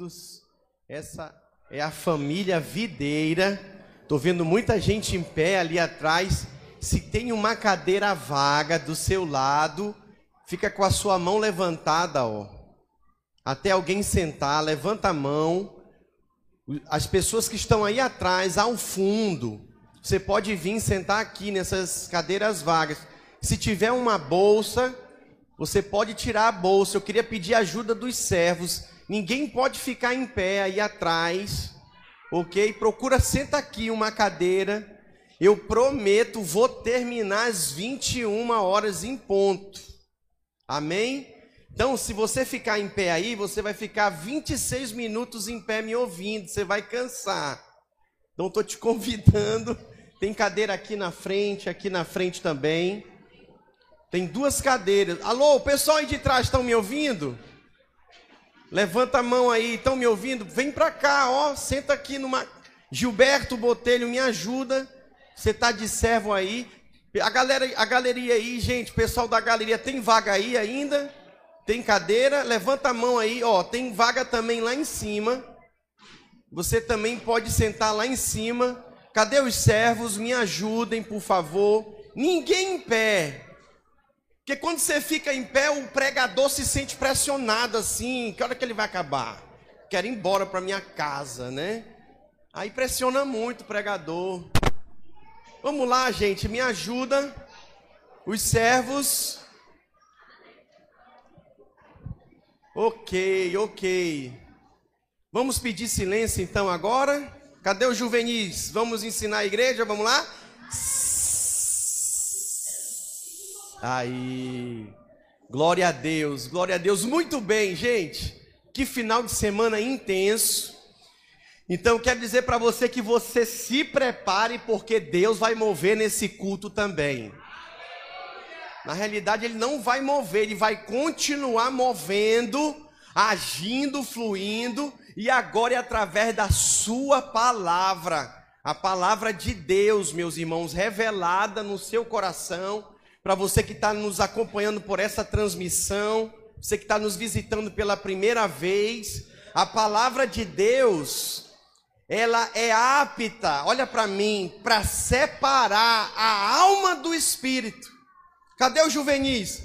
queridos, essa é a família Videira. Tô vendo muita gente em pé ali atrás. Se tem uma cadeira vaga do seu lado, fica com a sua mão levantada, ó. Até alguém sentar, levanta a mão. As pessoas que estão aí atrás, ao fundo, você pode vir sentar aqui nessas cadeiras vagas. Se tiver uma bolsa, você pode tirar a bolsa. Eu queria pedir ajuda dos servos. Ninguém pode ficar em pé aí atrás, ok? Procura, senta aqui uma cadeira. Eu prometo, vou terminar às 21 horas em ponto. Amém? Então, se você ficar em pé aí, você vai ficar 26 minutos em pé me ouvindo. Você vai cansar. Então, estou te convidando. Tem cadeira aqui na frente, aqui na frente também. Tem duas cadeiras. Alô, o pessoal aí de trás estão me ouvindo? Levanta a mão aí, estão me ouvindo? Vem para cá, ó, senta aqui numa. Gilberto Botelho, me ajuda. Você tá de servo aí. A galera, a galeria aí, gente, pessoal da galeria, tem vaga aí ainda? Tem cadeira? Levanta a mão aí, ó, tem vaga também lá em cima. Você também pode sentar lá em cima. Cadê os servos? Me ajudem, por favor. Ninguém em pé. Porque quando você fica em pé, o pregador se sente pressionado assim. Que hora que ele vai acabar? Quero ir embora para minha casa, né? Aí pressiona muito o pregador. Vamos lá, gente, me ajuda. Os servos. Ok, ok. Vamos pedir silêncio então agora. Cadê os juvenis? Vamos ensinar a igreja? Vamos lá? Aí. Glória a Deus, glória a Deus. Muito bem, gente. Que final de semana intenso. Então, quero dizer para você que você se prepare, porque Deus vai mover nesse culto também. Na realidade, Ele não vai mover, Ele vai continuar movendo, agindo, fluindo, e agora é através da Sua palavra, a palavra de Deus, meus irmãos, revelada no seu coração para você que está nos acompanhando por essa transmissão, você que está nos visitando pela primeira vez, a palavra de Deus, ela é apta, olha para mim, para separar a alma do espírito. Cadê os juvenis?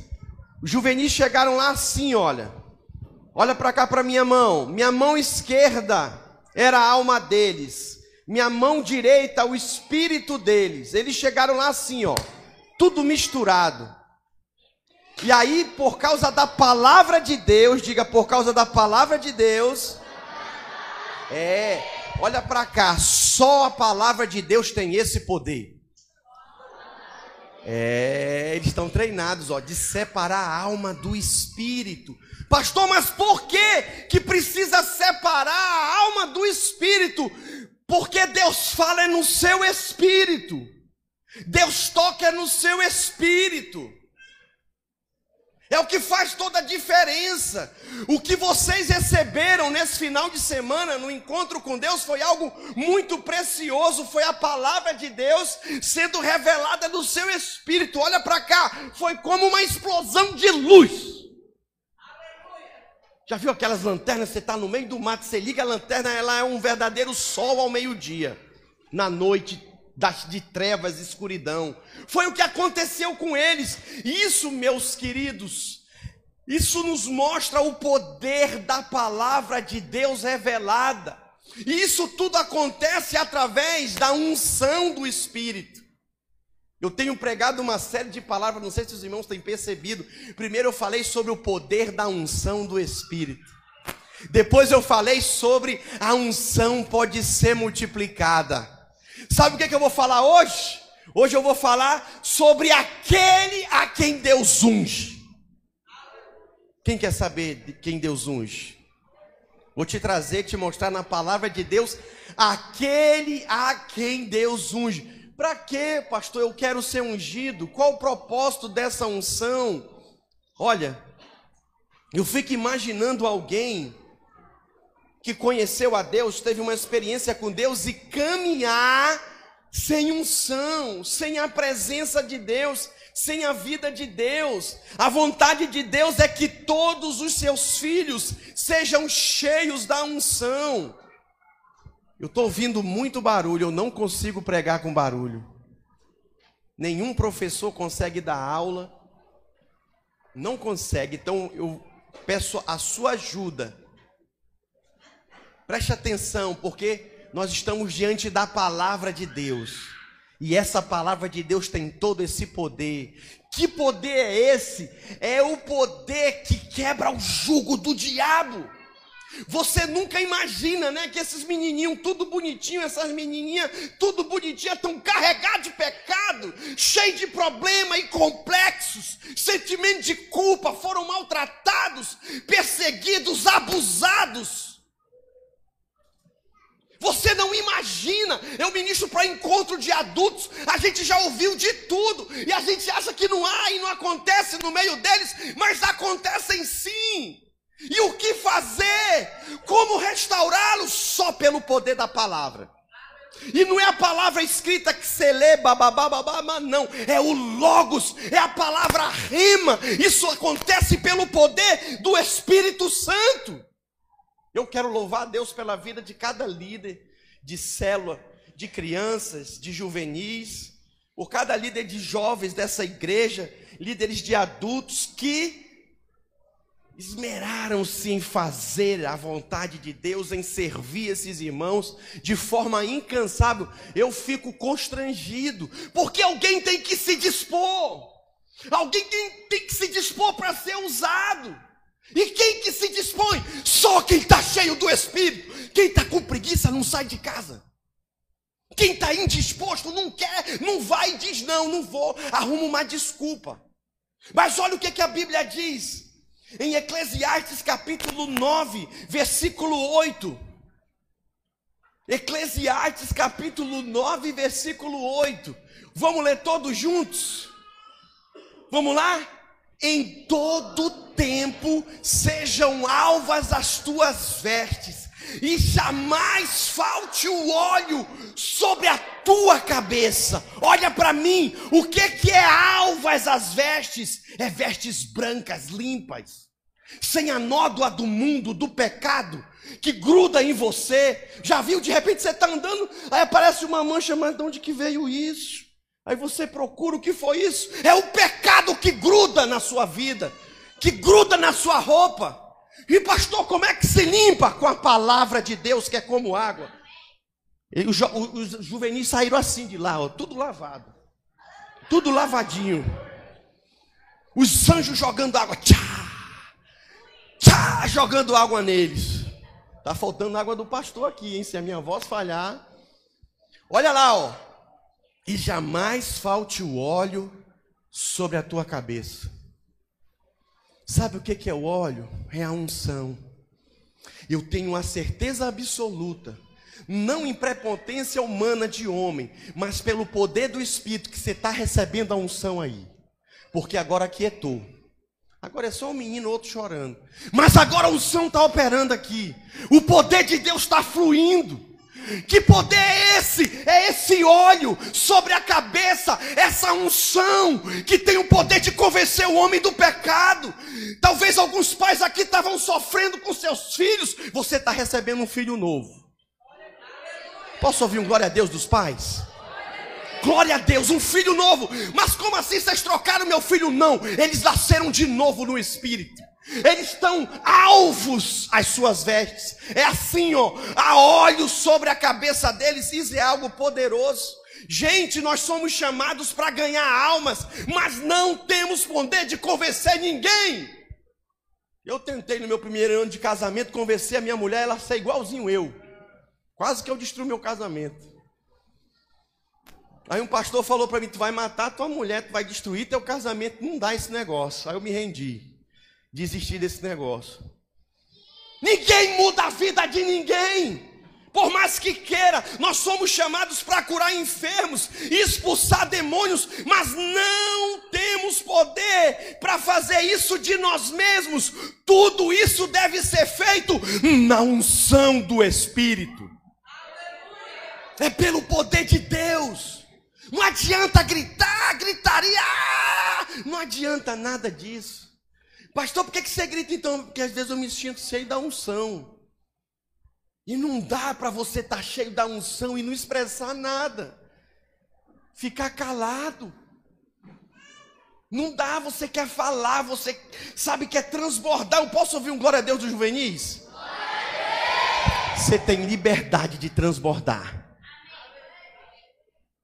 Os juvenis chegaram lá assim, olha. Olha para cá para minha mão. Minha mão esquerda era a alma deles. Minha mão direita, o espírito deles. Eles chegaram lá assim, ó tudo misturado. E aí, por causa da palavra de Deus, diga por causa da palavra de Deus. É, olha para cá, só a palavra de Deus tem esse poder. É, eles estão treinados, ó, de separar a alma do espírito. Pastor, mas por que que precisa separar a alma do espírito? Porque Deus fala é no seu espírito. Deus toca no seu espírito. É o que faz toda a diferença. O que vocês receberam nesse final de semana no encontro com Deus foi algo muito precioso. Foi a palavra de Deus sendo revelada no seu espírito. Olha para cá, foi como uma explosão de luz. Já viu aquelas lanternas? Você está no meio do mato, você liga a lanterna, ela é um verdadeiro sol ao meio-dia. Na noite das, de trevas e escuridão. Foi o que aconteceu com eles. Isso, meus queridos, isso nos mostra o poder da palavra de Deus revelada. E isso tudo acontece através da unção do Espírito. Eu tenho pregado uma série de palavras, não sei se os irmãos têm percebido. Primeiro eu falei sobre o poder da unção do Espírito. Depois eu falei sobre a unção pode ser multiplicada. Sabe o que, é que eu vou falar hoje? Hoje eu vou falar sobre aquele a quem Deus unge. Quem quer saber de quem Deus unge? Vou te trazer, te mostrar na palavra de Deus aquele a quem Deus unge. Para quê, pastor? Eu quero ser ungido. Qual o propósito dessa unção? Olha, eu fico imaginando alguém que conheceu a Deus, teve uma experiência com Deus e caminhar sem unção, sem a presença de Deus, sem a vida de Deus. A vontade de Deus é que todos os seus filhos sejam cheios da unção. Eu estou ouvindo muito barulho, eu não consigo pregar com barulho. Nenhum professor consegue dar aula, não consegue, então eu peço a sua ajuda. Preste atenção, porque nós estamos diante da palavra de Deus. E essa palavra de Deus tem todo esse poder. Que poder é esse? É o poder que quebra o jugo do diabo. Você nunca imagina, né, que esses menininhos tudo bonitinho, essas menininhas tudo bonitinha, estão carregados de pecado, cheios de problema e complexos, sentimento de culpa, foram maltratados, perseguidos, abusados. Você não imagina. Eu ministro para encontro de adultos. A gente já ouviu de tudo. E a gente acha que não há e não acontece no meio deles. Mas acontecem sim. E o que fazer? Como restaurá-los? Só pelo poder da palavra. E não é a palavra escrita que você lê, bababá, babá, não. É o Logos, é a palavra rima. Isso acontece pelo poder do Espírito Santo. Eu quero louvar a Deus pela vida de cada líder de célula, de crianças, de juvenis, por cada líder de jovens dessa igreja, líderes de adultos que esmeraram-se em fazer a vontade de Deus, em servir esses irmãos de forma incansável. Eu fico constrangido, porque alguém tem que se dispor, alguém tem que se dispor para ser usado. E quem que se dispõe? Só quem está cheio do Espírito. Quem está com preguiça não sai de casa. Quem está indisposto não quer, não vai e diz: não, não vou, arruma uma desculpa. Mas olha o que, que a Bíblia diz em Eclesiastes capítulo 9, versículo 8. Eclesiastes capítulo 9, versículo 8. Vamos ler todos juntos? Vamos lá? Em todo tempo sejam alvas as tuas vestes, e jamais falte o óleo sobre a tua cabeça. Olha para mim, o que que é alvas as vestes? É vestes brancas, limpas, sem a nódoa do mundo, do pecado, que gruda em você. Já viu? De repente você está andando, aí aparece uma mancha, mas de onde que veio isso? Aí você procura o que foi isso? É o pecado que gruda na sua vida, que gruda na sua roupa. E pastor, como é que se limpa? Com a palavra de Deus, que é como água. E os, os juvenis saíram assim de lá, ó, tudo lavado, tudo lavadinho. Os anjos jogando água, tchá, tchá, jogando água neles. Tá faltando água do pastor aqui, hein? Se a minha voz falhar. Olha lá, ó e jamais falte o óleo sobre a tua cabeça. Sabe o que é o óleo? É a unção. Eu tenho a certeza absoluta, não em prepotência humana de homem, mas pelo poder do Espírito que você está recebendo a unção aí. Porque agora aquietou. Agora é só um menino, outro chorando. Mas agora a unção está operando aqui. O poder de Deus está fluindo. Que poder é esse? É esse óleo sobre a cabeça, essa unção que tem o poder de convencer o homem do pecado. Talvez alguns pais aqui estavam sofrendo com seus filhos, você está recebendo um filho novo. Posso ouvir um glória a Deus dos pais? Glória a Deus, um filho novo. Mas como assim vocês trocaram meu filho? Não, eles nasceram de novo no Espírito. Eles estão alvos às suas vestes. É assim, ó, há olhos sobre a cabeça deles. Isso é algo poderoso. Gente, nós somos chamados para ganhar almas, mas não temos poder de convencer ninguém. Eu tentei no meu primeiro ano de casamento convencer a minha mulher, ela ser igualzinho eu. Quase que eu destruí meu casamento. Aí um pastor falou para mim: Tu vai matar tua mulher, tu vai destruir teu casamento. Não dá esse negócio. Aí eu me rendi desistir desse negócio. Ninguém muda a vida de ninguém. Por mais que queira, nós somos chamados para curar enfermos expulsar demônios, mas não temos poder para fazer isso de nós mesmos. Tudo isso deve ser feito na unção do Espírito. É pelo poder de Deus. Não adianta gritar, gritaria. Não adianta nada disso. Pastor, por que, que você grita então? Porque às vezes eu me sinto cheio da unção. E não dá para você estar tá cheio da unção e não expressar nada. Ficar calado. Não dá, você quer falar, você sabe que é transbordar. Eu posso ouvir um glória a Deus dos juvenis? Você tem liberdade de transbordar.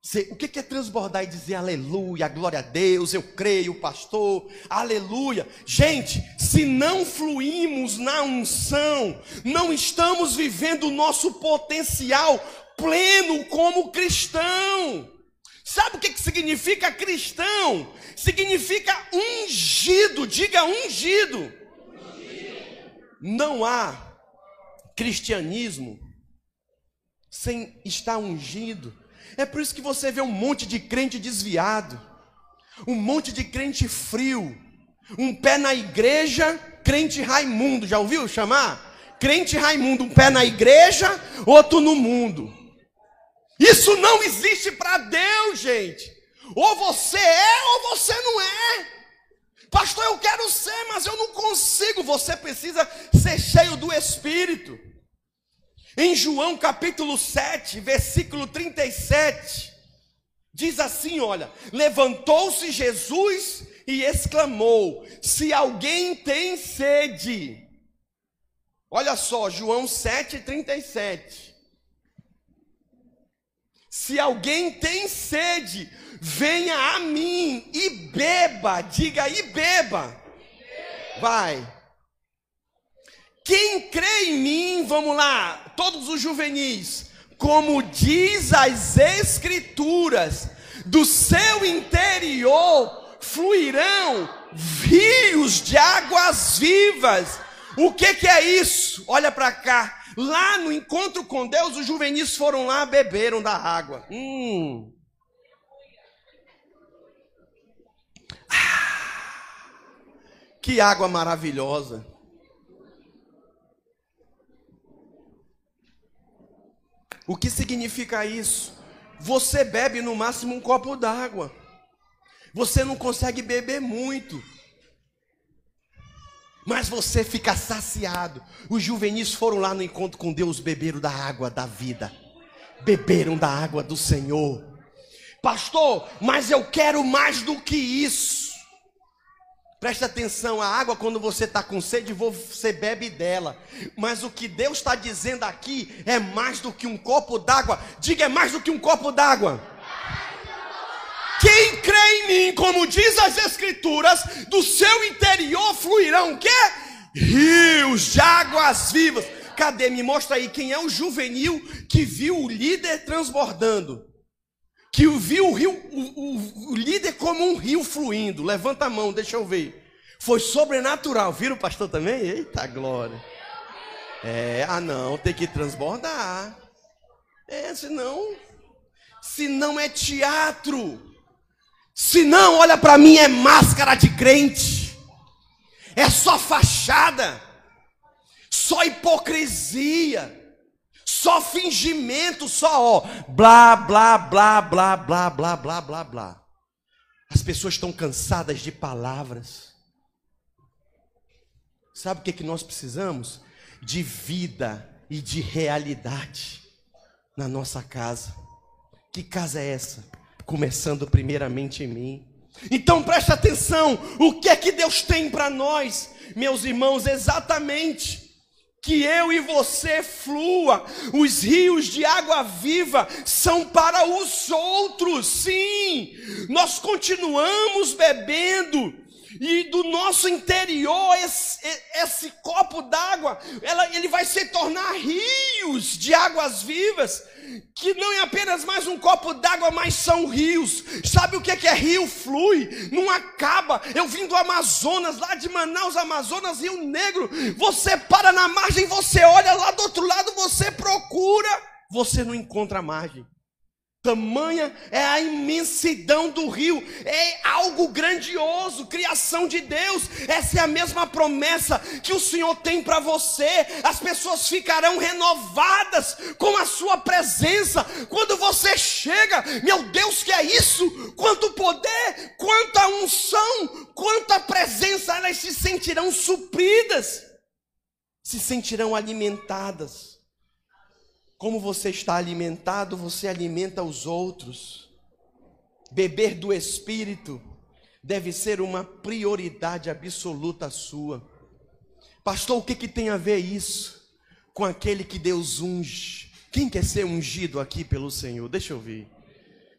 Você, o que é transbordar e dizer aleluia, glória a Deus, eu creio, pastor, aleluia. Gente, se não fluímos na unção, não estamos vivendo o nosso potencial pleno como cristão. Sabe o que, que significa cristão? Significa ungido, diga ungido. Não há cristianismo sem estar ungido. É por isso que você vê um monte de crente desviado, um monte de crente frio, um pé na igreja, crente Raimundo, já ouviu chamar? Crente Raimundo, um pé na igreja, outro no mundo. Isso não existe para Deus, gente. Ou você é ou você não é. Pastor, eu quero ser, mas eu não consigo. Você precisa ser cheio do Espírito. Em João capítulo 7, versículo 37, diz assim: olha, levantou-se Jesus e exclamou: Se alguém tem sede, olha só, João 7, 37. Se alguém tem sede, venha a mim e beba. Diga e beba. Vai. Quem crê em mim, vamos lá, todos os juvenis, como diz as Escrituras, do seu interior fluirão rios de águas vivas. O que, que é isso? Olha para cá. Lá no encontro com Deus, os juvenis foram lá, beberam da água. Hum. Ah, que água maravilhosa. O que significa isso? Você bebe no máximo um copo d'água. Você não consegue beber muito mas você fica saciado. Os juvenis foram lá no encontro com Deus, beberam da água da vida, beberam da água do Senhor. Pastor, mas eu quero mais do que isso. Preste atenção, a água, quando você está com sede, você bebe dela. Mas o que Deus está dizendo aqui é mais do que um copo d'água. Diga, é mais do que um copo d'água. Quem crê em mim, como diz as Escrituras, do seu interior fluirão o quê? Rios de águas vivas. Cadê? Me mostra aí quem é o juvenil que viu o líder transbordando. Que viu o, rio, o, o, o líder como um rio fluindo. Levanta a mão, deixa eu ver. Foi sobrenatural. Viram o pastor também? Eita glória. É, ah não, tem que transbordar. É, senão, senão é teatro. Se não, olha para mim, é máscara de crente, é só fachada, só hipocrisia, só fingimento, só ó, blá, blá, blá, blá, blá, blá, blá, blá, blá. As pessoas estão cansadas de palavras. Sabe o que, que nós precisamos? De vida e de realidade na nossa casa. Que casa é essa? começando primeiramente em mim. Então preste atenção, o que é que Deus tem para nós, meus irmãos, exatamente que eu e você flua, os rios de água viva são para os outros, sim, nós continuamos bebendo, e do nosso interior, esse, esse copo d'água, ele vai se tornar rios de águas vivas, que não é apenas mais um copo d'água, mas são rios. Sabe o que é, que é rio? Flui, não acaba. Eu vim do Amazonas, lá de Manaus, Amazonas, Rio Negro. Você para na margem, você olha lá do outro lado, você procura, você não encontra a margem. Tamanha é a imensidão do rio, é algo grandioso, criação de Deus. Essa é a mesma promessa que o Senhor tem para você. As pessoas ficarão renovadas com a sua presença. Quando você chega, meu Deus, que é isso? Quanto poder, quanta unção, quanta presença, elas se sentirão supridas, se sentirão alimentadas. Como você está alimentado, você alimenta os outros. Beber do Espírito deve ser uma prioridade absoluta sua. Pastor, o que, que tem a ver isso com aquele que Deus unge? Quem quer ser ungido aqui pelo Senhor? Deixa eu ver.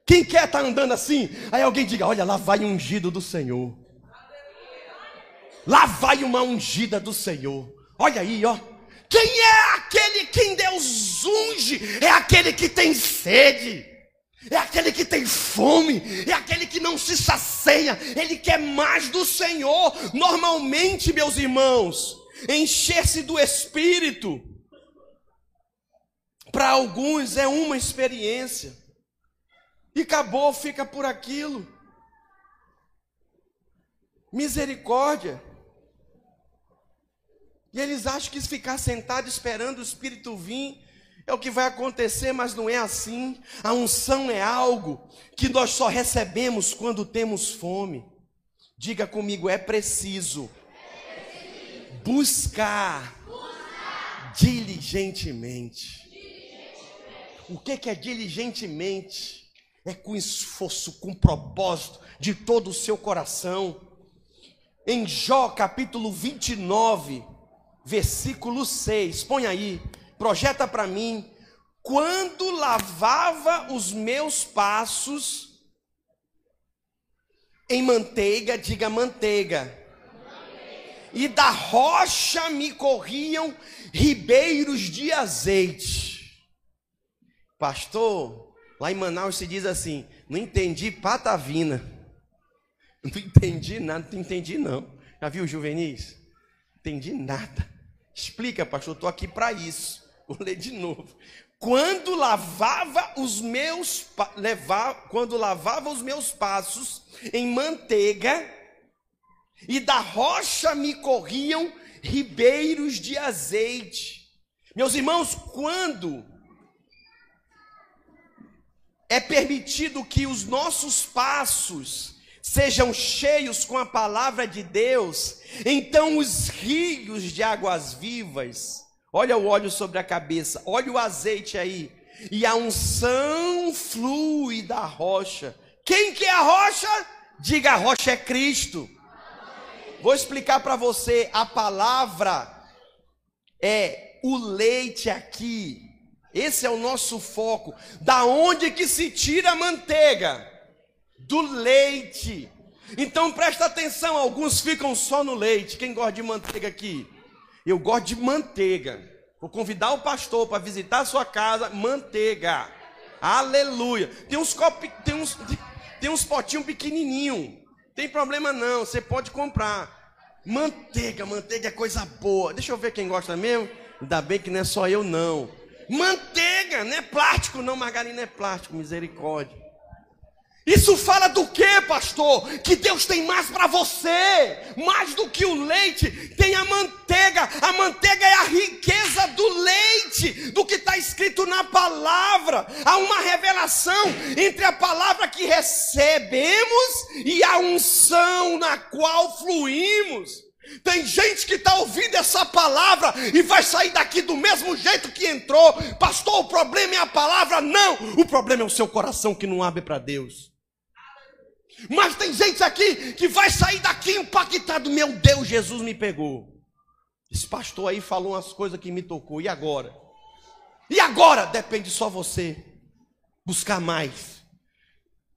Quem quer estar tá andando assim? Aí alguém diga: Olha, lá vai ungido do Senhor. Lá vai uma ungida do Senhor. Olha aí, ó. Quem é aquele quem Deus unge? É aquele que tem sede. É aquele que tem fome, é aquele que não se sacia, ele quer mais do Senhor. Normalmente, meus irmãos, encher-se do Espírito, para alguns é uma experiência, e acabou, fica por aquilo. Misericórdia. E eles acham que ficar sentado esperando o Espírito vir é o que vai acontecer, mas não é assim. A unção é algo que nós só recebemos quando temos fome. Diga comigo, é preciso, buscar, Diligentemente. O que, que é diligentemente? É com esforço, com propósito, de todo o seu coração. Em Jó capítulo 29, versículo 6. Põe aí, projeta para mim. Quando lavava os meus passos em manteiga, diga manteiga. E da rocha me corriam ribeiros de azeite. Pastor, lá em Manaus se diz assim: não entendi patavina. Não entendi nada, não entendi não. Já viu juvenis? Entendi nada. Explica, pastor, estou aqui para isso. Vou ler de novo. Quando lavava os meus levar, quando lavava os meus passos em manteiga, e da rocha me corriam ribeiros de azeite. Meus irmãos, quando é permitido que os nossos passos sejam cheios com a palavra de Deus, então os rios de águas vivas, olha o óleo sobre a cabeça, olha o azeite aí, e a unção flui da rocha. Quem que é a rocha? Diga a rocha é Cristo. Vou explicar para você, a palavra é o leite aqui. Esse é o nosso foco. Da onde que se tira a manteiga? Do leite. Então presta atenção, alguns ficam só no leite. Quem gosta de manteiga aqui? Eu gosto de manteiga. Vou convidar o pastor para visitar a sua casa, manteiga. Aleluia. Tem uns copos, tem uns, tem uns potinhos pequenininho. Tem problema não, você pode comprar. Manteiga, manteiga é coisa boa. Deixa eu ver quem gosta mesmo. Ainda bem que não é só eu não. Manteiga, não é plástico não, margarina é plástico, misericórdia. Isso fala do que, pastor? Que Deus tem mais para você, mais do que o leite, tem a manteiga. A manteiga é a riqueza do leite, do que está escrito na palavra. Há uma revelação entre a palavra que recebemos e a unção na qual fluímos. Tem gente que está ouvindo essa palavra e vai sair daqui do mesmo jeito que entrou. Pastor, o problema é a palavra? Não, o problema é o seu coração que não abre para Deus. Mas tem gente aqui que vai sair daqui impactado. Meu Deus, Jesus me pegou. Esse pastor aí falou umas coisas que me tocou. E agora? E agora? Depende só você buscar mais.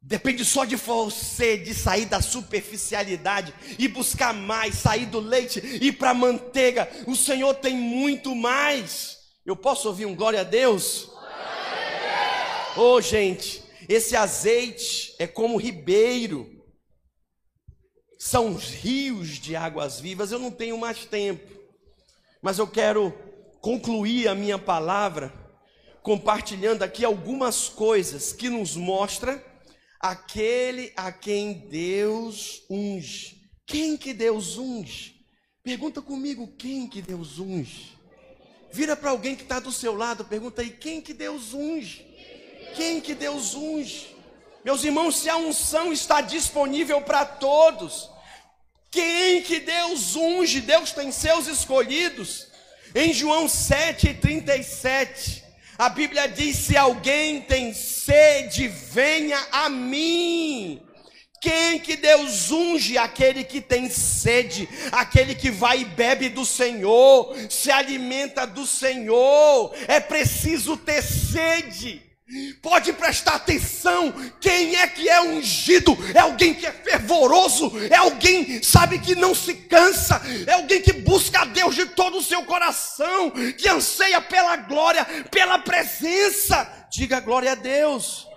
Depende só de você, de sair da superficialidade e buscar mais, sair do leite e para a manteiga. O Senhor tem muito mais. Eu posso ouvir um glória a Deus? Ô oh, gente, esse azeite é como ribeiro, são rios de águas vivas. Eu não tenho mais tempo, mas eu quero concluir a minha palavra compartilhando aqui algumas coisas que nos mostra aquele a quem Deus unge. Quem que Deus unge? Pergunta comigo, quem que Deus unge? Vira para alguém que está do seu lado, pergunta aí, quem que Deus unge? Quem que Deus unge? Meus irmãos, se a unção está disponível para todos, quem que Deus unge? Deus tem seus escolhidos. Em João 7,37, a Bíblia diz: se alguém tem sede, venha a mim. Quem que Deus unge? Aquele que tem sede, aquele que vai e bebe do Senhor, se alimenta do Senhor. É preciso ter sede. Pode prestar atenção, quem é que é ungido? É alguém que é fervoroso, é alguém, sabe, que não se cansa, é alguém que busca a Deus de todo o seu coração, que anseia pela glória, pela presença. Diga glória a Deus.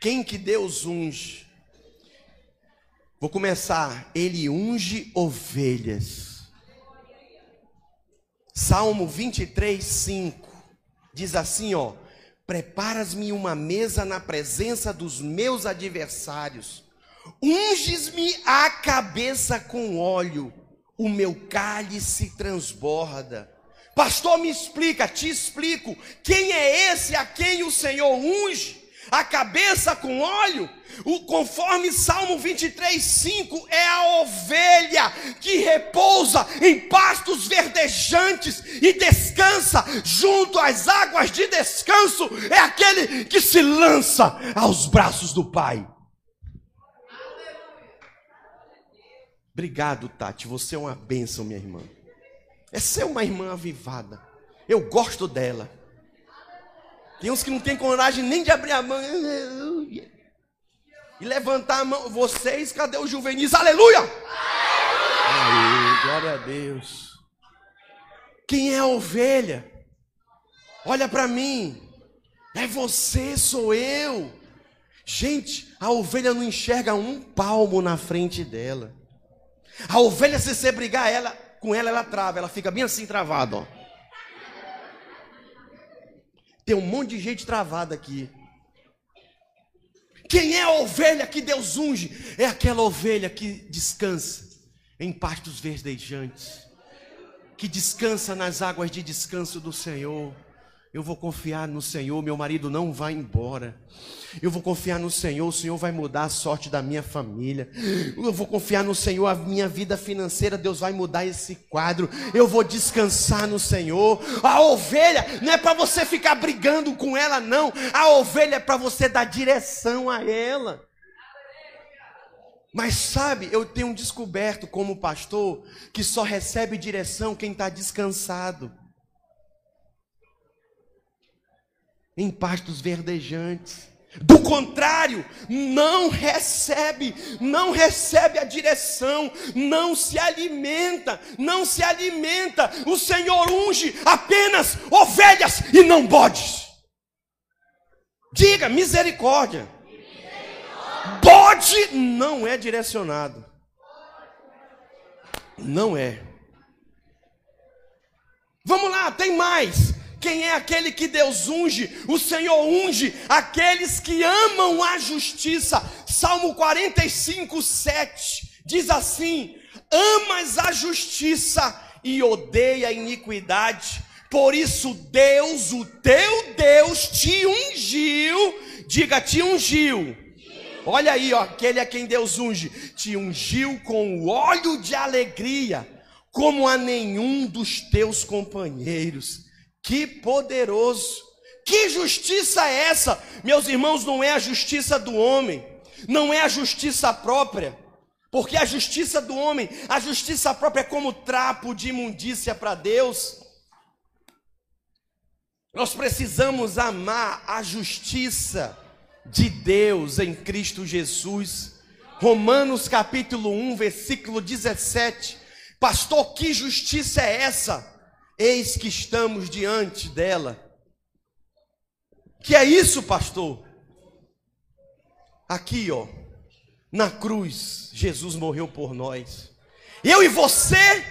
Quem que Deus unge? Vou começar. Ele unge ovelhas. Salmo 23, 5 diz assim: ó, preparas-me uma mesa na presença dos meus adversários, unges-me a cabeça com óleo, o meu cálice transborda. Pastor, me explica, te explico, quem é esse a quem o Senhor unge? A cabeça com óleo, o, conforme Salmo 23, 5, é a ovelha que repousa em pastos verdejantes e descansa junto às águas de descanso, é aquele que se lança aos braços do Pai. Obrigado, Tati, você é uma bênção, minha irmã. Essa é uma irmã avivada, eu gosto dela. Tem uns que não tem coragem nem de abrir a mão e levantar a mão. Vocês, cadê o juvenis? Aleluia! Aleluia! glória a Deus. Quem é a ovelha? Olha para mim. É você, sou eu. Gente, a ovelha não enxerga um palmo na frente dela. A ovelha, se você brigar ela, com ela, ela trava, ela fica bem assim travada, ó. Tem um monte de gente travada aqui. Quem é a ovelha que Deus unge? É aquela ovelha que descansa em pastos verdejantes, que descansa nas águas de descanso do Senhor. Eu vou confiar no Senhor, meu marido não vai embora. Eu vou confiar no Senhor, o Senhor vai mudar a sorte da minha família. Eu vou confiar no Senhor, a minha vida financeira, Deus vai mudar esse quadro. Eu vou descansar no Senhor. A ovelha não é para você ficar brigando com ela, não. A ovelha é para você dar direção a ela. Mas sabe, eu tenho descoberto como pastor que só recebe direção quem está descansado. Em pastos verdejantes. Do contrário, não recebe, não recebe a direção, não se alimenta, não se alimenta. O Senhor unge apenas ovelhas e não bodes. Diga misericórdia. Bode não é direcionado. Não é. Vamos lá, tem mais. Quem é aquele que Deus unge? O Senhor unge aqueles que amam a justiça. Salmo 45, 7 diz assim: Amas a justiça e odeia a iniquidade. Por isso, Deus, o teu Deus, te ungiu. Diga, te ungiu. Olha aí, ó, aquele a quem Deus unge, te ungiu com o óleo de alegria, como a nenhum dos teus companheiros. Que poderoso! Que justiça é essa? Meus irmãos, não é a justiça do homem, não é a justiça própria, porque a justiça do homem, a justiça própria é como trapo de imundícia para Deus. Nós precisamos amar a justiça de Deus em Cristo Jesus. Romanos capítulo 1, versículo 17. Pastor, que justiça é essa? Eis que estamos diante dela. Que é isso, pastor? Aqui, ó, na cruz, Jesus morreu por nós. Eu e você,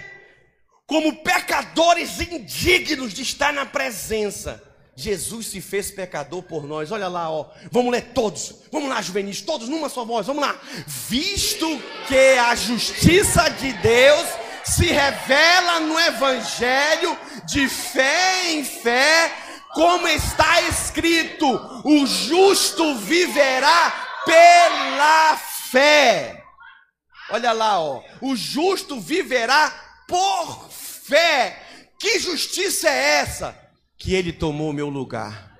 como pecadores indignos de estar na presença. Jesus se fez pecador por nós. Olha lá, ó. Vamos ler todos. Vamos lá, juvenis, todos numa só voz. Vamos lá. Visto que a justiça de Deus se revela no evangelho de fé em fé, como está escrito: o justo viverá pela fé. Olha lá, ó. O justo viverá por fé. Que justiça é essa? Que ele tomou meu lugar.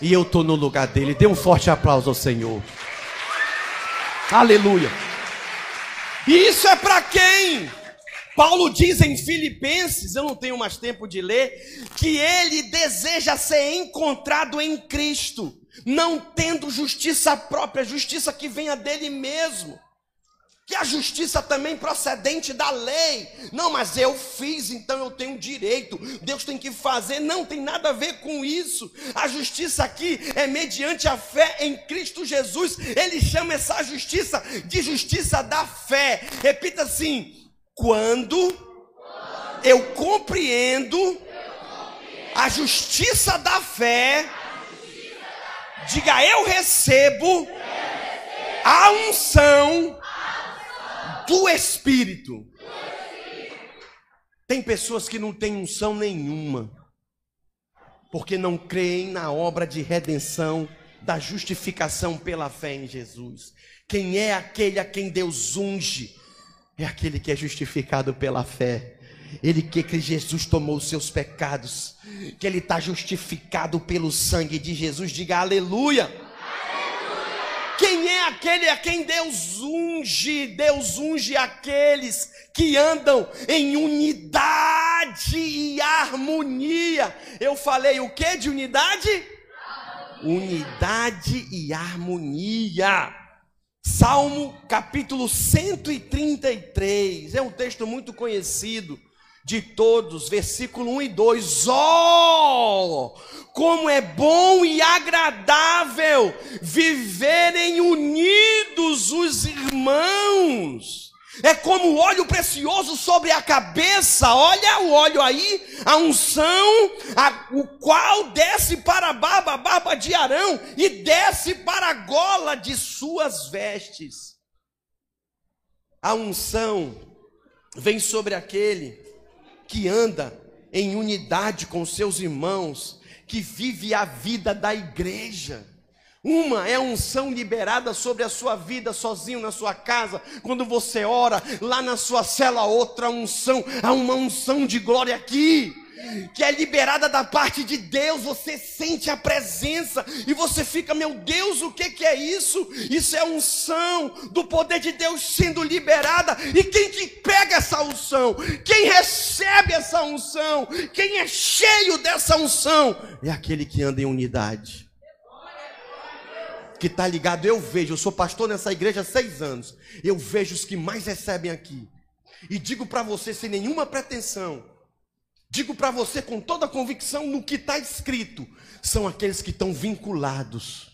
E eu estou no lugar dele. Dê um forte aplauso ao Senhor. Aleluia. E isso é para quem? Paulo diz em Filipenses, eu não tenho mais tempo de ler, que ele deseja ser encontrado em Cristo, não tendo justiça própria, justiça que venha dele mesmo que a justiça também procedente da lei. Não, mas eu fiz, então eu tenho direito. Deus tem que fazer. Não tem nada a ver com isso. A justiça aqui é mediante a fé em Cristo Jesus. Ele chama essa justiça de justiça da fé. Repita assim: quando eu compreendo a justiça da fé, diga eu recebo a unção do Espírito. Tem pessoas que não têm unção nenhuma, porque não creem na obra de redenção, da justificação pela fé em Jesus. Quem é aquele a quem Deus unge? É aquele que é justificado pela fé. Ele que, que Jesus tomou os seus pecados, que ele está justificado pelo sangue de Jesus. Diga aleluia. Quem é aquele a quem Deus unge? Deus unge aqueles que andam em unidade e harmonia. Eu falei o que de unidade? Unidade e harmonia. Salmo capítulo 133. É um texto muito conhecido de todos, versículo 1 e 2. Ó, oh, como é bom e agradável viverem unidos os irmãos. É como óleo precioso sobre a cabeça, olha o óleo aí, a unção, a, o qual desce para a barba, a barba de Arão, e desce para a gola de suas vestes. A unção vem sobre aquele que anda em unidade com seus irmãos, que vive a vida da igreja. Uma é a unção liberada sobre a sua vida sozinho na sua casa, quando você ora lá na sua cela, outra unção, há uma unção de glória aqui que é liberada da parte de Deus, você sente a presença e você fica, meu Deus, o que, que é isso? Isso é unção do poder de Deus sendo liberada. E quem que pega essa unção? Quem recebe essa unção? Quem é cheio dessa unção? É aquele que anda em unidade. Que está ligado, eu vejo, eu sou pastor nessa igreja há seis anos. Eu vejo os que mais recebem aqui. E digo para você sem nenhuma pretensão Digo para você com toda convicção no que está escrito: são aqueles que estão vinculados.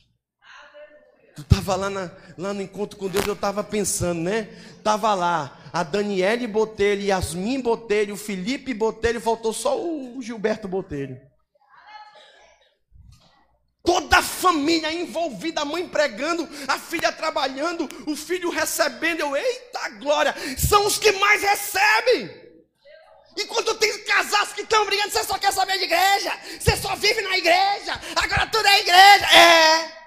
Tu estava lá, na, lá no encontro com Deus, eu estava pensando, né? Estava lá a Daniele Botelho, Yasmin Botelho, Felipe Botelho, faltou só o Gilberto Botelho. Toda a família envolvida, a mãe pregando, a filha trabalhando, o filho recebendo. Eu, eita glória! São os que mais recebem. Enquanto tem casais que estão brigando, você só quer saber de igreja, você só vive na igreja, agora tudo é igreja. É,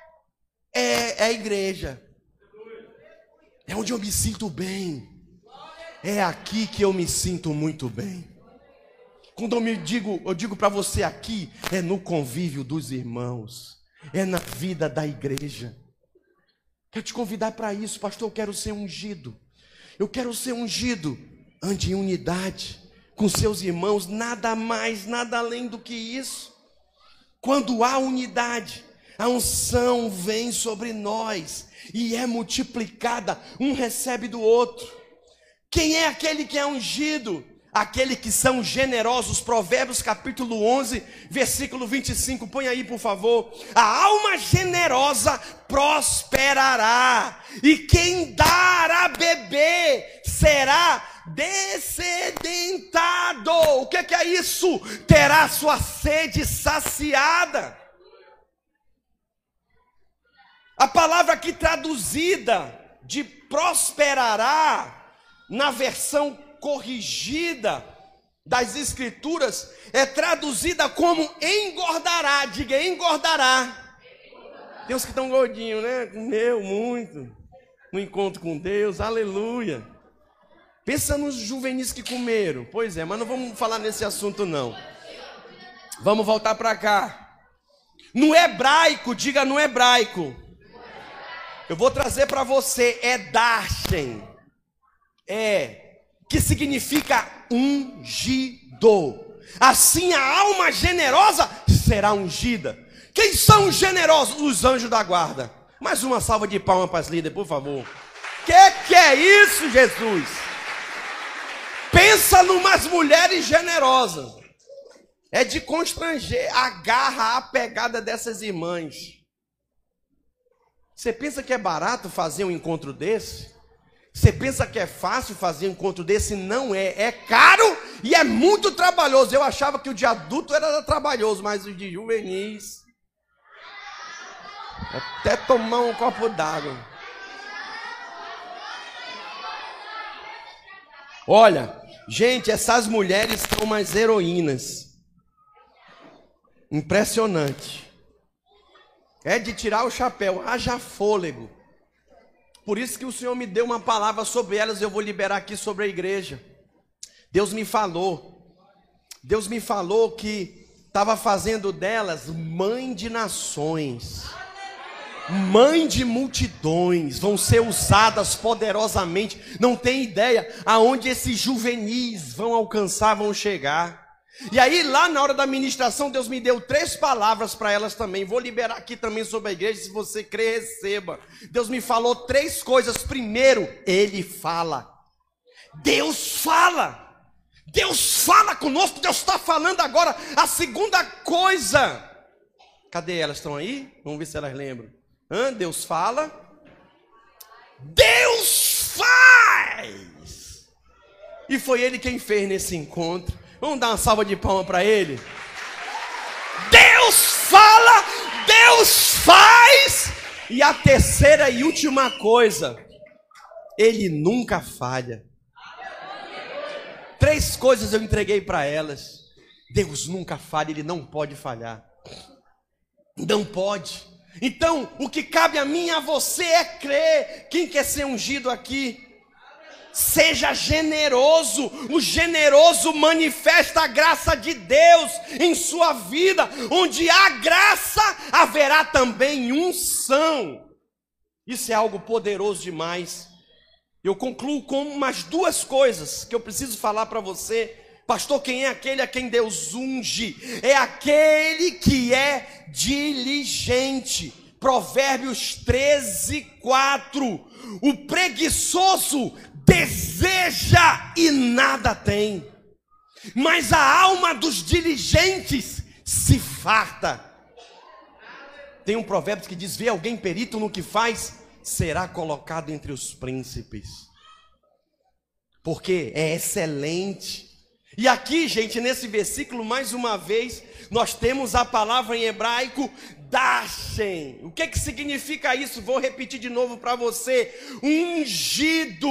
é, é igreja. É onde eu me sinto bem. É aqui que eu me sinto muito bem. Quando eu me digo, eu digo para você aqui, é no convívio dos irmãos, é na vida da igreja. Quero te convidar para isso, pastor. Eu quero ser ungido. Eu quero ser ungido. Ande em unidade com seus irmãos, nada mais, nada além do que isso. Quando há unidade, a unção vem sobre nós e é multiplicada, um recebe do outro. Quem é aquele que é ungido? Aquele que são generosos, Provérbios capítulo 11, versículo 25, põe aí por favor. A alma generosa prosperará, e quem dar a beber será descedentado. O que, que é isso? Terá sua sede saciada. A palavra aqui traduzida de prosperará, na versão corrigida das Escrituras, é traduzida como engordará. Diga, engordará. Tem uns que estão gordinhos, né? Meu, muito. No encontro com Deus, aleluia. Pensa nos juvenis que comeram. Pois é, mas não vamos falar nesse assunto, não. Vamos voltar para cá. No hebraico, diga no hebraico. Eu vou trazer para você é Darshen. É que significa ungido. Assim a alma generosa será ungida. Quem são os generosos? Os anjos da guarda. Mais uma salva de palmas para as líderes, por favor. Que que é isso, Jesus? Pensa numas mulheres generosas. É de constranger a garra, a pegada dessas irmãs. Você pensa que é barato fazer um encontro desse? Você pensa que é fácil fazer um encontro desse? Não é. É caro e é muito trabalhoso. Eu achava que o de adulto era trabalhoso, mas o de juvenis. Até tomar um copo d'água. Olha, gente, essas mulheres são umas heroínas. Impressionante. É de tirar o chapéu, haja fôlego. Por isso que o Senhor me deu uma palavra sobre elas, eu vou liberar aqui sobre a igreja. Deus me falou. Deus me falou que estava fazendo delas mãe de nações mãe de multidões, vão ser usadas poderosamente. Não tem ideia aonde esses juvenis vão alcançar, vão chegar. E aí, lá na hora da ministração, Deus me deu três palavras para elas também. Vou liberar aqui também sobre a igreja. Se você crê, receba. Deus me falou três coisas. Primeiro, Ele fala. Deus fala. Deus fala conosco. Deus está falando agora. A segunda coisa. Cadê elas? Estão aí? Vamos ver se elas lembram. Hã? Deus fala. Deus faz! E foi ele quem fez nesse encontro. Vamos dar uma salva de palmas para ele. Deus fala, Deus faz. E a terceira e última coisa, ele nunca falha. Três coisas eu entreguei para elas. Deus nunca falha, ele não pode falhar. Não pode. Então, o que cabe a mim e a você é crer. Quem quer ser ungido aqui? Seja generoso. O generoso manifesta a graça de Deus em sua vida. Onde há graça, haverá também unção. Isso é algo poderoso demais. Eu concluo com umas duas coisas que eu preciso falar para você Pastor, quem é aquele a quem Deus unge? É aquele que é diligente. Provérbios 13, 4. O preguiçoso deseja e nada tem, mas a alma dos diligentes se farta. Tem um provérbio que diz: Vê alguém perito no que faz, será colocado entre os príncipes, porque é excelente e aqui, gente, nesse versículo, mais uma vez, nós temos a palavra em hebraico dashem. O que que significa isso? Vou repetir de novo para você. Ungido.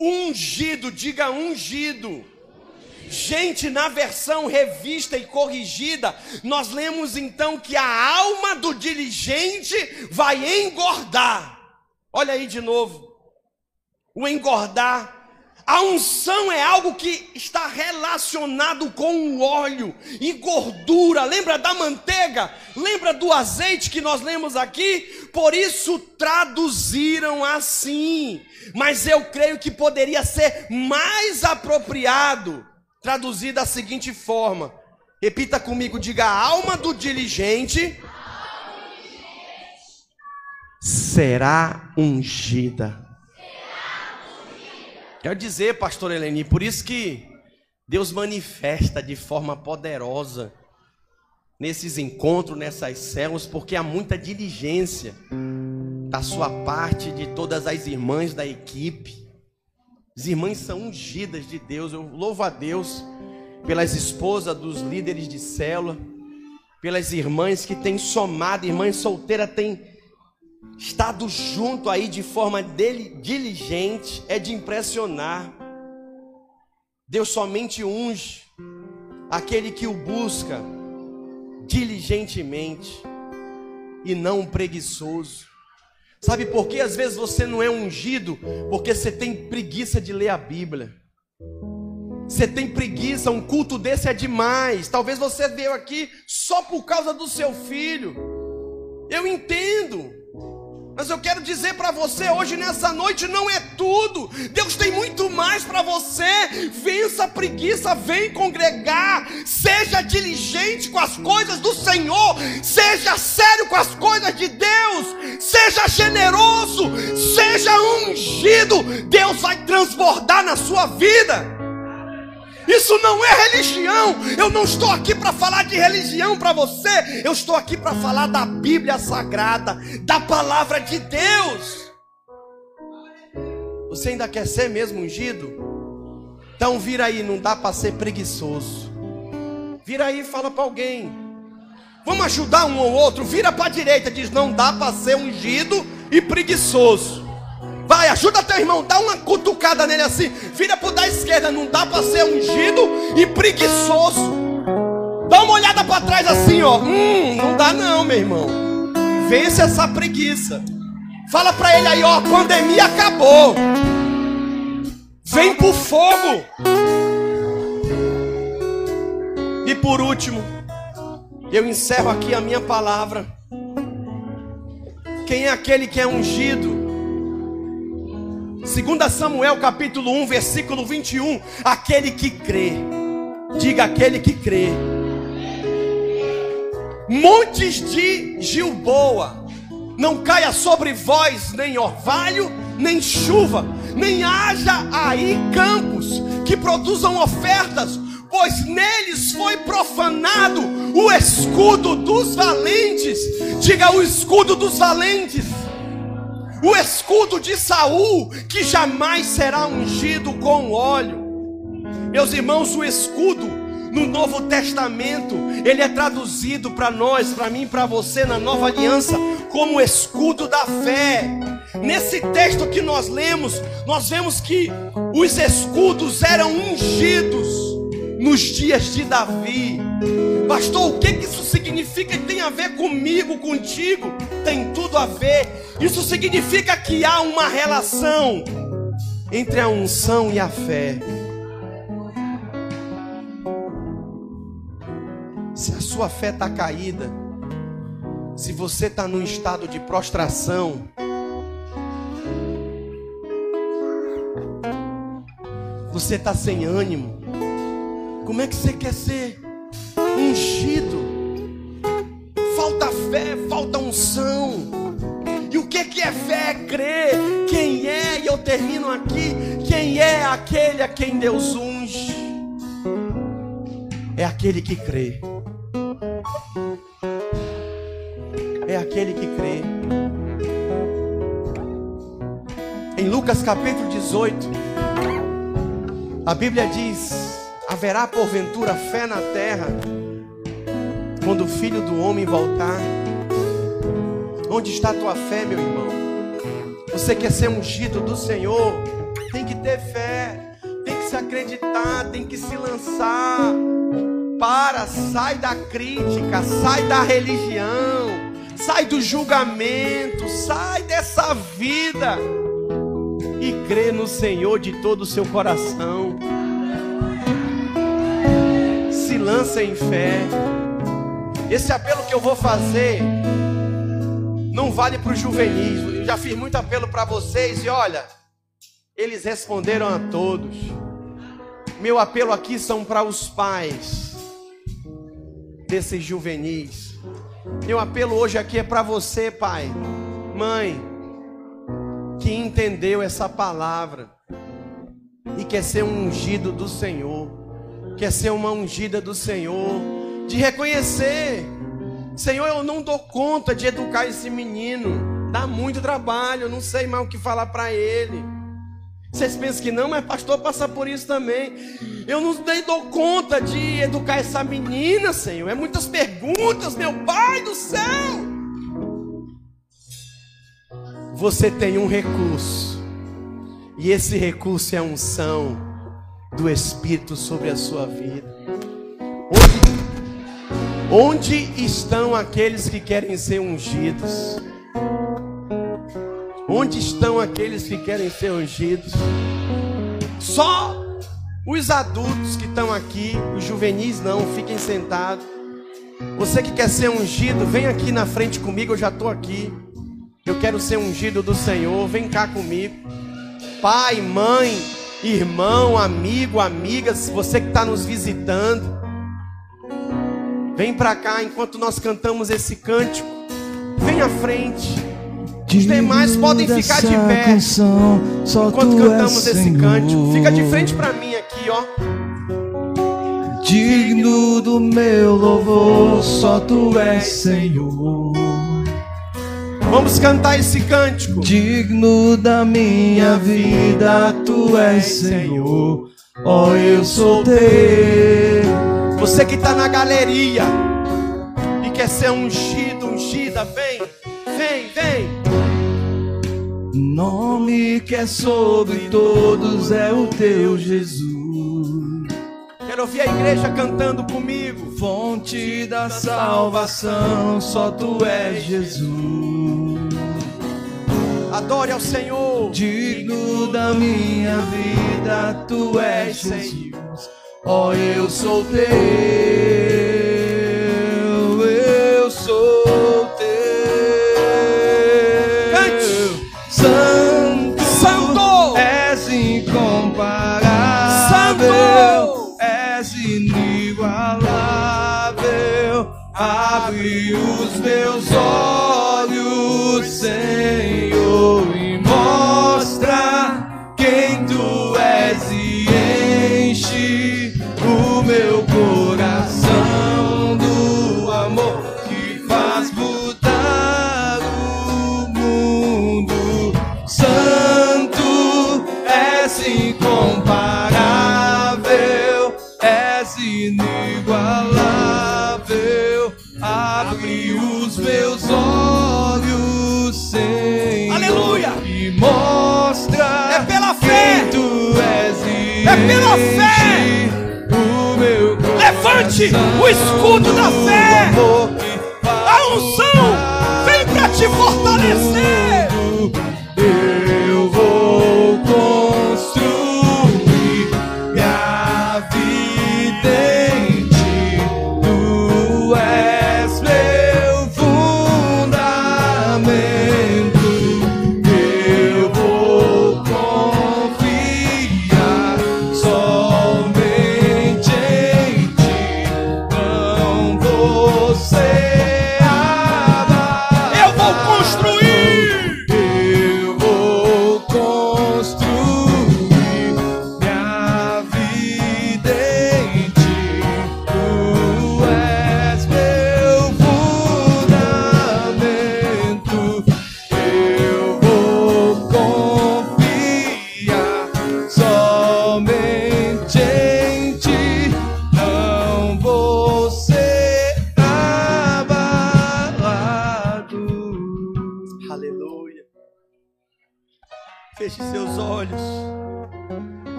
Ungido, diga ungido. Gente, na versão revista e corrigida, nós lemos então que a alma do diligente vai engordar. Olha aí de novo. O engordar a unção é algo que está relacionado com o óleo e gordura. Lembra da manteiga? Lembra do azeite que nós lemos aqui? Por isso traduziram assim. Mas eu creio que poderia ser mais apropriado traduzir da seguinte forma. Repita comigo, diga: a alma do diligente será ungida. Quero dizer, pastor Eleni, por isso que Deus manifesta de forma poderosa nesses encontros, nessas células, porque há muita diligência da sua parte, de todas as irmãs da equipe. As irmãs são ungidas de Deus. Eu louvo a Deus pelas esposas dos líderes de célula, pelas irmãs que têm somado, irmãs solteiras têm estado junto aí de forma diligente, é de impressionar. Deus somente unge aquele que o busca diligentemente e não preguiçoso. Sabe por que às vezes você não é ungido? Porque você tem preguiça de ler a Bíblia. Você tem preguiça, um culto desse é demais. Talvez você veio aqui só por causa do seu filho. Eu entendo. Mas eu quero dizer para você hoje nessa noite não é tudo. Deus tem muito mais para você. Vença a preguiça, vem congregar. Seja diligente com as coisas do Senhor. Seja sério com as coisas de Deus. Seja generoso, seja ungido. Deus vai transbordar na sua vida. Isso não é religião. Eu não estou aqui para falar de religião para você. Eu estou aqui para falar da Bíblia Sagrada, da palavra de Deus. Você ainda quer ser mesmo ungido? Então vira aí, não dá para ser preguiçoso. Vira aí e fala para alguém. Vamos ajudar um ou outro. Vira para a direita, diz: não dá para ser ungido e preguiçoso. Vai, ajuda teu irmão, dá uma cutucada nele assim. Vira pro da esquerda, não dá para ser ungido e preguiçoso. Dá uma olhada para trás assim, ó. Hum, não dá não, meu irmão. Vence essa preguiça. Fala para ele aí, ó, a pandemia acabou. Vem pro fogo. E por último, eu encerro aqui a minha palavra. Quem é aquele que é ungido? 2 Samuel capítulo 1, versículo 21. Aquele que crê, diga aquele que crê. Montes de Gilboa, não caia sobre vós nem orvalho, nem chuva, nem haja aí campos que produzam ofertas, pois neles foi profanado o escudo dos valentes. Diga o escudo dos valentes o escudo de Saul, que jamais será ungido com óleo. Meus irmãos, o escudo no Novo Testamento, ele é traduzido para nós, para mim, para você na Nova Aliança, como escudo da fé. Nesse texto que nós lemos, nós vemos que os escudos eram ungidos nos dias de Davi. Pastor, o que, que isso significa? Tem a ver comigo, contigo? Tem tudo a ver. Isso significa que há uma relação entre a unção e a fé. Se a sua fé está caída, se você está num estado de prostração, você está sem ânimo, como é que você quer ser ungido? Falta fé, falta unção. E o que, que é fé? É crer. Quem é, e eu termino aqui, quem é aquele a quem Deus unge? É aquele que crê. É aquele que crê. Em Lucas capítulo 18, a Bíblia diz: haverá porventura fé na terra quando o filho do homem voltar? Onde está a tua fé, meu irmão? Você quer ser ungido do Senhor? Tem que ter fé, tem que se acreditar, tem que se lançar. Para, sai da crítica, sai da religião, sai do julgamento, sai dessa vida e crê no Senhor de todo o seu coração. Lança em fé. Esse apelo que eu vou fazer não vale para os juvenis. Eu já fiz muito apelo para vocês e olha, eles responderam a todos. Meu apelo aqui são para os pais desses juvenis. Meu apelo hoje aqui é para você, pai, mãe, que entendeu essa palavra e quer ser um ungido do Senhor, quer ser uma ungida do Senhor, de reconhecer Senhor, eu não dou conta de educar esse menino. Dá muito trabalho, não sei mais o que falar para ele. Vocês pensam que não, mas pastor passa por isso também. Eu não dou conta de educar essa menina, Senhor. É muitas perguntas, meu Pai do céu. Você tem um recurso. E esse recurso é a unção do Espírito sobre a sua vida. Onde, onde estão aqueles que querem ser ungidos? Onde estão aqueles que querem ser ungidos? Só os adultos que estão aqui, os juvenis não, fiquem sentados. Você que quer ser ungido, vem aqui na frente comigo, eu já estou aqui. Eu quero ser ungido do Senhor, vem cá comigo. Pai, mãe, irmão, amigo, amiga, você que está nos visitando, vem para cá enquanto nós cantamos esse cântico. Vem à frente. Os demais podem ficar de pé canção, enquanto cantamos esse cântico. Fica de frente para mim aqui, ó. Digno do meu louvor, só tu és Senhor. Vamos cantar esse cântico. Digno da minha vida, tu és Senhor. Ó, oh, eu sou teu. Você que está na galeria e quer ser ungido, ungida, vem, vem, vem. Nome que é sobre todos é o teu Jesus. Quero ouvir a igreja cantando comigo. Fonte da salvação, só tu és Jesus. Adore ao Senhor. Digno da minha vida, tu és Jesus. Ó, oh, eu sou teu. O escudo da fé. A unção vem para te fortalecer.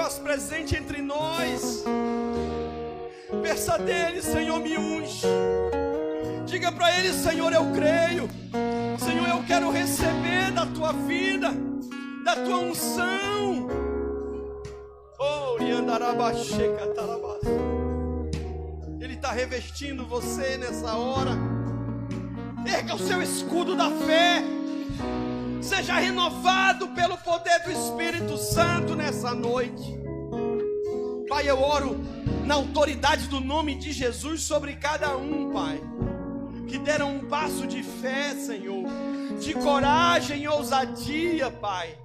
Faz presente entre nós. Peça dele, Senhor, me unge. Diga para Ele, Senhor, eu creio. Senhor, eu quero receber da tua vida, da tua unção. Oh. Ele está revestindo você nessa hora. Erga o seu escudo da fé. Seja renovado pelo poder do Espírito Santo nessa noite. Pai, eu oro na autoridade do nome de Jesus sobre cada um, Pai que deram um passo de fé, Senhor, de coragem e ousadia, Pai.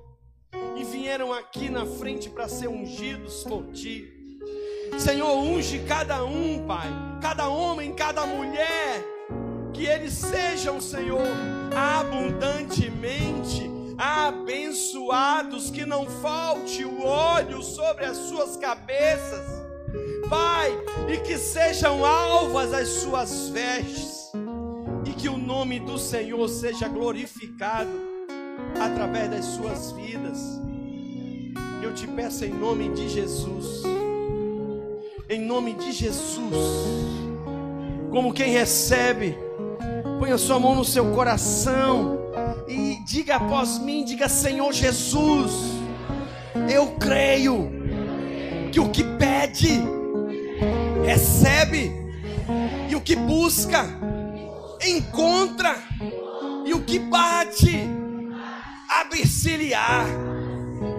e vieram aqui na frente para ser ungidos por ti. Senhor, unge cada um, Pai, cada homem, cada mulher, que eles sejam, Senhor, abundantemente abençoados, que não falte o óleo sobre as suas cabeças, Pai, e que sejam alvas as suas vestes, e que o nome do Senhor seja glorificado através das suas vidas. Eu te peço em nome de Jesus, em nome de Jesus, como quem recebe, põe a sua mão no seu coração e diga após mim, diga Senhor Jesus, eu creio que o que pede, recebe, e o que busca, encontra, e o que bate, abre-se-lhe-á.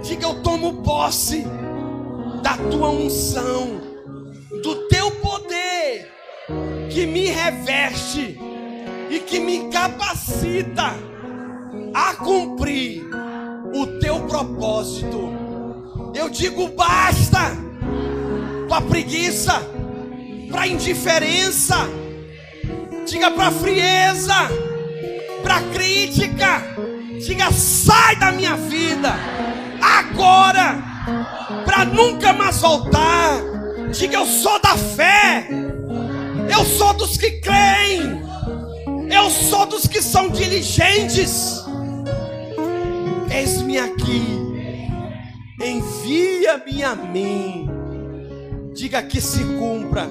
Diga eu tomo posse da tua unção, do teu poder que me reveste e que me capacita a cumprir o teu propósito. Eu digo basta para preguiça, para indiferença, diga para frieza, para crítica, diga sai da minha vida agora, para nunca mais voltar. Diga eu sou da fé, eu sou dos que creem, eu sou dos que são diligentes. Eis-me aqui, envia-me a mim. Diga que se cumpra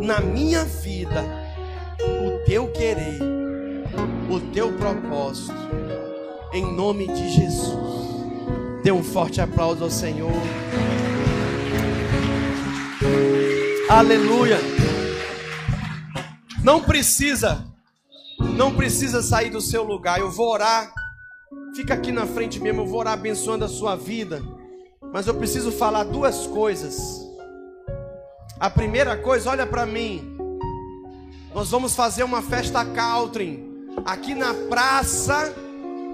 na minha vida o teu querer, o teu propósito, em nome de Jesus. Dê um forte aplauso ao Senhor. Aleluia. Não precisa, não precisa sair do seu lugar. Eu vou orar Fica aqui na frente mesmo, eu vou orar abençoando a sua vida. Mas eu preciso falar duas coisas. A primeira coisa, olha para mim. Nós vamos fazer uma festa country aqui na praça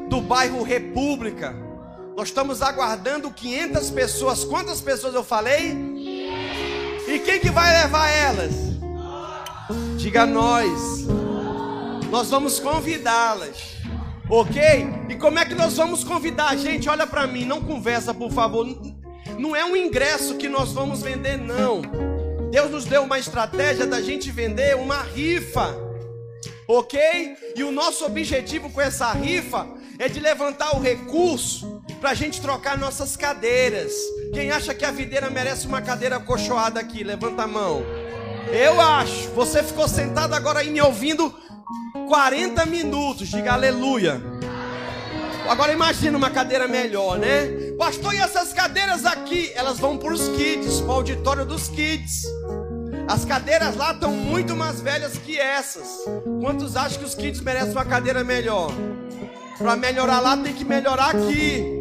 do bairro República. Nós estamos aguardando 500 pessoas. Quantas pessoas eu falei? E quem que vai levar elas? Diga nós. Nós vamos convidá-las. Ok? E como é que nós vamos convidar gente? Olha para mim, não conversa, por favor. Não é um ingresso que nós vamos vender, não. Deus nos deu uma estratégia da gente vender uma rifa. Ok? E o nosso objetivo com essa rifa é de levantar o recurso para a gente trocar nossas cadeiras. Quem acha que a videira merece uma cadeira cochoada aqui? Levanta a mão. Eu acho. Você ficou sentado agora aí me ouvindo 40 minutos, diga aleluia. Agora imagina uma cadeira melhor, né? Pastor, e essas cadeiras aqui? Elas vão para os kids, para o auditório dos kids. As cadeiras lá estão muito mais velhas que essas. Quantos acham que os kids merecem uma cadeira melhor? Para melhorar lá, tem que melhorar aqui.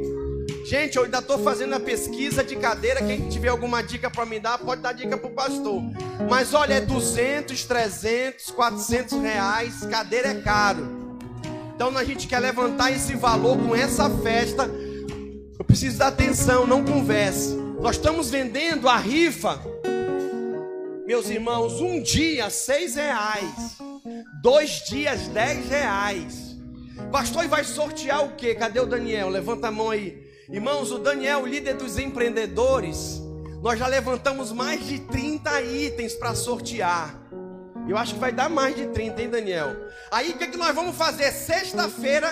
Gente, eu ainda estou fazendo a pesquisa de cadeira. Quem tiver alguma dica para me dar, pode dar dica para o pastor. Mas olha, é 200, 300, 400 reais. Cadeira é caro. Então a gente quer levantar esse valor com essa festa. Eu preciso dar atenção, não converse. Nós estamos vendendo a rifa, meus irmãos, um dia seis reais, dois dias dez reais. Pastor, e vai sortear o quê? Cadê o Daniel? Levanta a mão aí. Irmãos, o Daniel, líder dos empreendedores, nós já levantamos mais de 30 itens para sortear. Eu acho que vai dar mais de 30, hein, Daniel? Aí o que, é que nós vamos fazer? Sexta-feira,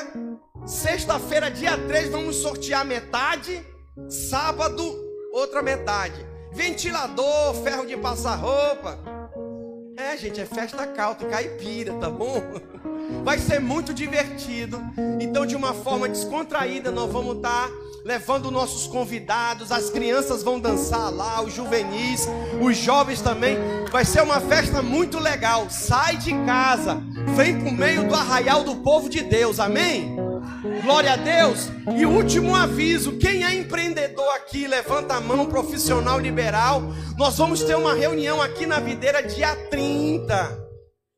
sexta-feira, dia 3, vamos sortear metade. Sábado, outra metade. Ventilador, ferro de passar roupa. É, gente, é festa calta, caipira, tá bom? Vai ser muito divertido. Então, de uma forma descontraída, nós vamos estar. Tá levando nossos convidados, as crianças vão dançar lá, os juvenis, os jovens também. Vai ser uma festa muito legal. Sai de casa, vem para o meio do arraial do povo de Deus, amém? Glória a Deus. E último aviso: quem é empreendedor aqui, levanta a mão, profissional liberal. Nós vamos ter uma reunião aqui na videira dia 30.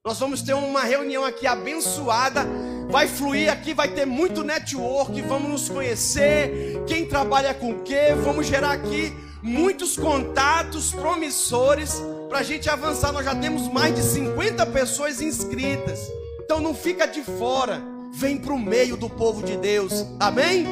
Nós vamos ter uma reunião aqui abençoada Vai fluir aqui, vai ter muito network, vamos nos conhecer. Quem trabalha com o quê? Vamos gerar aqui muitos contatos promissores para a gente avançar. Nós já temos mais de 50 pessoas inscritas. Então não fica de fora, vem para o meio do povo de Deus. Amém?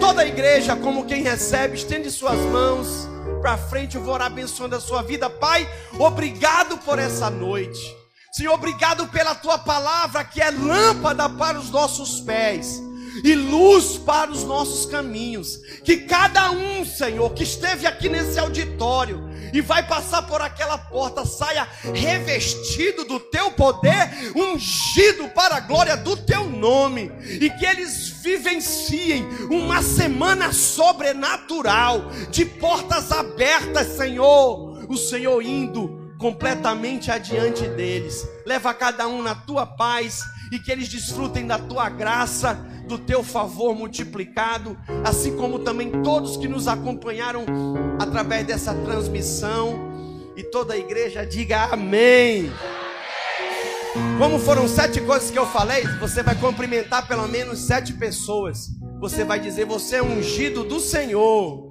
Toda a igreja, como quem recebe, estende suas mãos para frente. Eu vou orar abençoando a sua vida, Pai. Obrigado por essa noite. Senhor, obrigado pela tua palavra que é lâmpada para os nossos pés e luz para os nossos caminhos. Que cada um, Senhor, que esteve aqui nesse auditório e vai passar por aquela porta, saia revestido do teu poder, ungido para a glória do teu nome, e que eles vivenciem uma semana sobrenatural, de portas abertas, Senhor. O Senhor indo completamente adiante deles. Leva cada um na tua paz e que eles desfrutem da tua graça, do teu favor multiplicado, assim como também todos que nos acompanharam através dessa transmissão. E toda a igreja diga amém. Como foram sete coisas que eu falei, você vai cumprimentar pelo menos sete pessoas. Você vai dizer: Você é ungido do Senhor.